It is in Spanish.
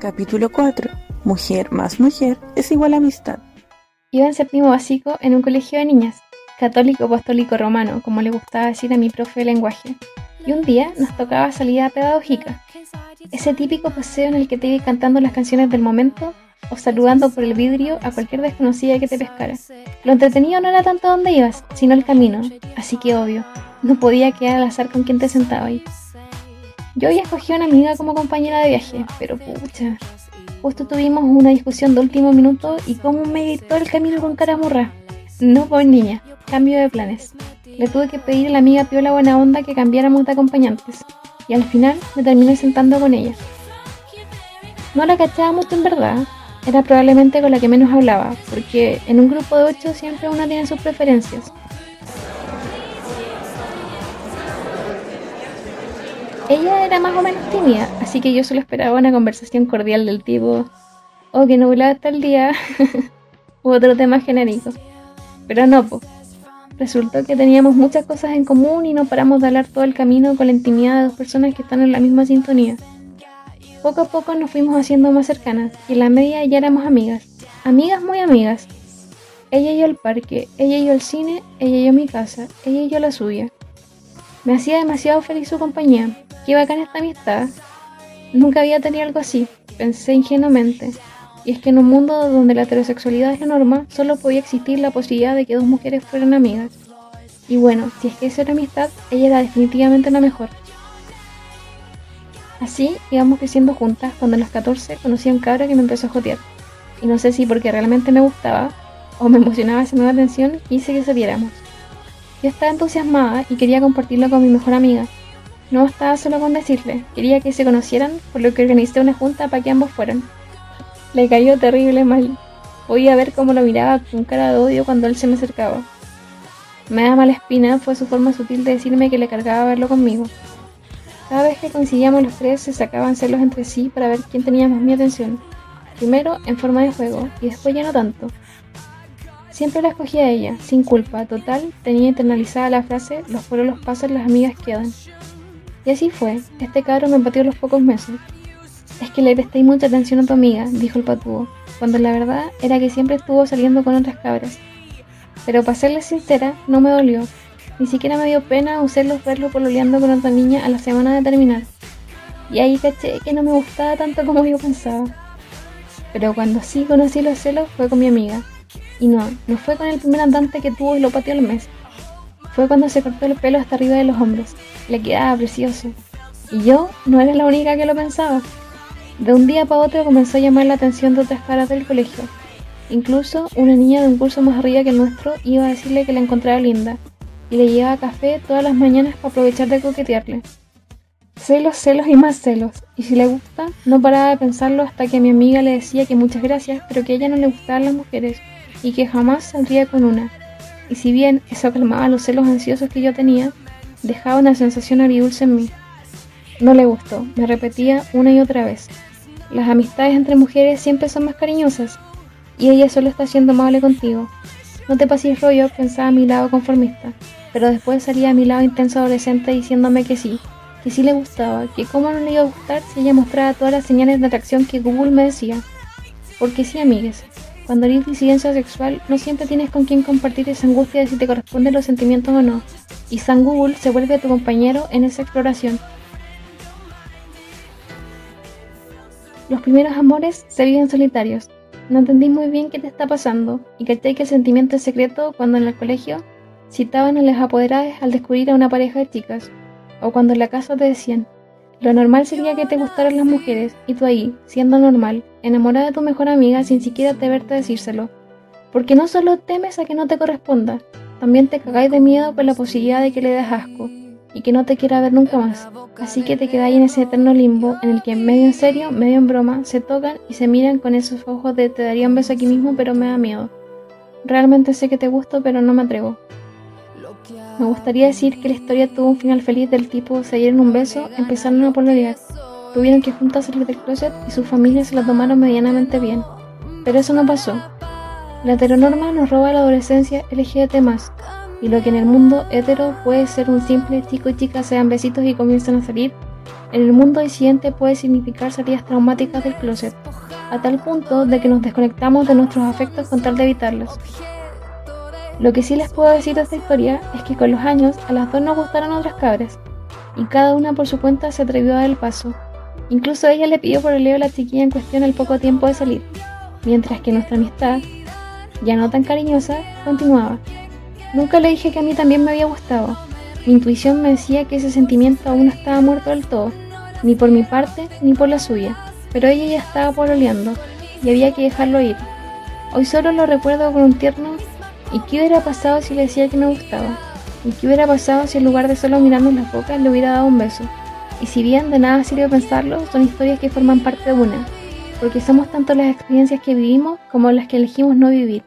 Capítulo 4. Mujer más mujer es igual amistad. Iba en séptimo básico en un colegio de niñas, católico apostólico romano, como le gustaba decir a mi profe de lenguaje. Y un día nos tocaba salida pedagógica. Ese típico paseo en el que te ibas cantando las canciones del momento o saludando por el vidrio a cualquier desconocida que te pescara. Lo entretenido no era tanto dónde ibas, sino el camino, así que obvio, no podía quedar al azar con quién te sentaba ahí. Yo había escogido a una amiga como compañera de viaje, pero pucha. Justo tuvimos una discusión de último minuto y como me gritó el camino con cara morra. No, pues niña, cambio de planes. Le tuve que pedir a la amiga Piola Buena Onda que cambiáramos de acompañantes. Y al final me terminé sentando con ella. No la cachaba mucho en verdad. Era probablemente con la que menos hablaba, porque en un grupo de ocho siempre uno tiene sus preferencias. Ella era más o menos tímida, así que yo solo esperaba una conversación cordial del tipo, oh, que nublado está el día, u otro tema genérico. Pero no, pues. Resultó que teníamos muchas cosas en común y no paramos de hablar todo el camino con la intimidad de dos personas que están en la misma sintonía. Poco a poco nos fuimos haciendo más cercanas y en la media ya éramos amigas. Amigas muy amigas. Ella y yo al parque, ella y yo al cine, ella y yo a mi casa, ella y yo a la suya. Me hacía demasiado feliz su compañía, Qué bacán esta amistad. Nunca había tenido algo así, pensé ingenuamente. Y es que en un mundo donde la heterosexualidad es la norma, solo podía existir la posibilidad de que dos mujeres fueran amigas. Y bueno, si es que esa era amistad, ella era definitivamente la mejor. Así íbamos creciendo juntas cuando a los 14 conocí a un cabra que me empezó a jotear. Y no sé si porque realmente me gustaba o me emocionaba esa nueva atención, quise que saliéramos. Yo estaba entusiasmada y quería compartirlo con mi mejor amiga, no estaba solo con decirle, quería que se conocieran, por lo que organizé una junta para que ambos fueran. Le cayó terrible mal. Podía ver cómo lo miraba con cara de odio cuando él se me acercaba. Me da mala espina fue su forma sutil de decirme que le cargaba verlo conmigo. Cada vez que coincidíamos los tres se sacaban celos entre sí para ver quién tenía más mi atención. Primero en forma de juego y después ya no tanto. Siempre la escogía ella, sin culpa, total, tenía internalizada la frase los pueblos pasan, las amigas quedan. Y así fue, este cabro me empatió los pocos meses. Es que le presté mucha atención a tu amiga, dijo el patúo, cuando la verdad era que siempre estuvo saliendo con otras cabras. Pero para serle sincera, no me dolió. Ni siquiera me dio pena usarlos verlo pololeando con otra niña a la semana de terminar. Y ahí caché que no me gustaba tanto como yo pensaba. Pero cuando sí conocí los celos fue con mi amiga. Y no, no fue con el primer andante que tuvo y lo pateó al mes. Fue cuando se cortó el pelo hasta arriba de los hombros. Le quedaba precioso. Y yo no era la única que lo pensaba. De un día para otro comenzó a llamar la atención de otras caras del colegio. Incluso una niña de un curso más arriba que el nuestro iba a decirle que la encontraba linda y le llevaba café todas las mañanas para aprovechar de coquetearle. Celos, celos y más celos. Y si le gusta, no paraba de pensarlo hasta que mi amiga le decía que muchas gracias, pero que a ella no le gustaban las mujeres y que jamás saldría con una y si bien eso calmaba los celos ansiosos que yo tenía, dejaba una sensación agridulce en mí. No le gustó, me repetía una y otra vez. Las amistades entre mujeres siempre son más cariñosas, y ella solo está siendo amable contigo. No te pases rollo, pensaba a mi lado conformista, pero después salía a mi lado intenso adolescente diciéndome que sí, que sí le gustaba, que cómo no le iba a gustar si ella mostraba todas las señales de atracción que Google me decía. Porque sí, amigues, cuando eres disidencia sexual, no siempre tienes con quién compartir esa angustia de si te corresponden los sentimientos o no, y San Google se vuelve tu compañero en esa exploración. Los primeros amores se viven solitarios. No entendí muy bien qué te está pasando, y caché que el sentimiento es secreto cuando en el colegio citaban a las apoderadas al descubrir a una pareja de chicas, o cuando en la casa te decían, lo normal sería que te gustaran las mujeres y tú ahí, siendo normal, enamorada de tu mejor amiga sin siquiera atreverte a decírselo. Porque no solo temes a que no te corresponda, también te cagáis de miedo por la posibilidad de que le des asco y que no te quiera ver nunca más. Así que te quedáis en ese eterno limbo en el que medio en serio, medio en broma, se tocan y se miran con esos ojos de te daría un beso aquí mismo pero me da miedo. Realmente sé que te gusto pero no me atrevo. Me gustaría decir que la historia tuvo un final feliz del tipo se dieron un beso, empezaron a pololear, tuvieron que juntas salir del closet y sus familias se lo tomaron medianamente bien. Pero eso no pasó. La heteronorma nos roba la adolescencia LGBT+, y lo que en el mundo hetero puede ser un simple chico y chica se dan besitos y comienzan a salir, en el mundo disidente puede significar salidas traumáticas del closet, a tal punto de que nos desconectamos de nuestros afectos con tal de evitarlos. Lo que sí les puedo decir de esta historia es que con los años a las dos nos gustaron otras cabras, y cada una por su cuenta se atrevió a dar el paso. Incluso ella le pidió por el leo a la chiquilla en cuestión el poco tiempo de salir, mientras que nuestra amistad, ya no tan cariñosa, continuaba. Nunca le dije que a mí también me había gustado. Mi intuición me decía que ese sentimiento aún no estaba muerto del todo, ni por mi parte ni por la suya, pero ella ya estaba pololeando y había que dejarlo ir. Hoy solo lo recuerdo con un tierno ¿y qué hubiera pasado si le decía que me gustaba? ¿Y qué hubiera pasado si en lugar de solo mirarnos las bocas le hubiera dado un beso? Y si bien de nada sirve pensarlo, son historias que forman parte de una, porque somos tanto las experiencias que vivimos como las que elegimos no vivir.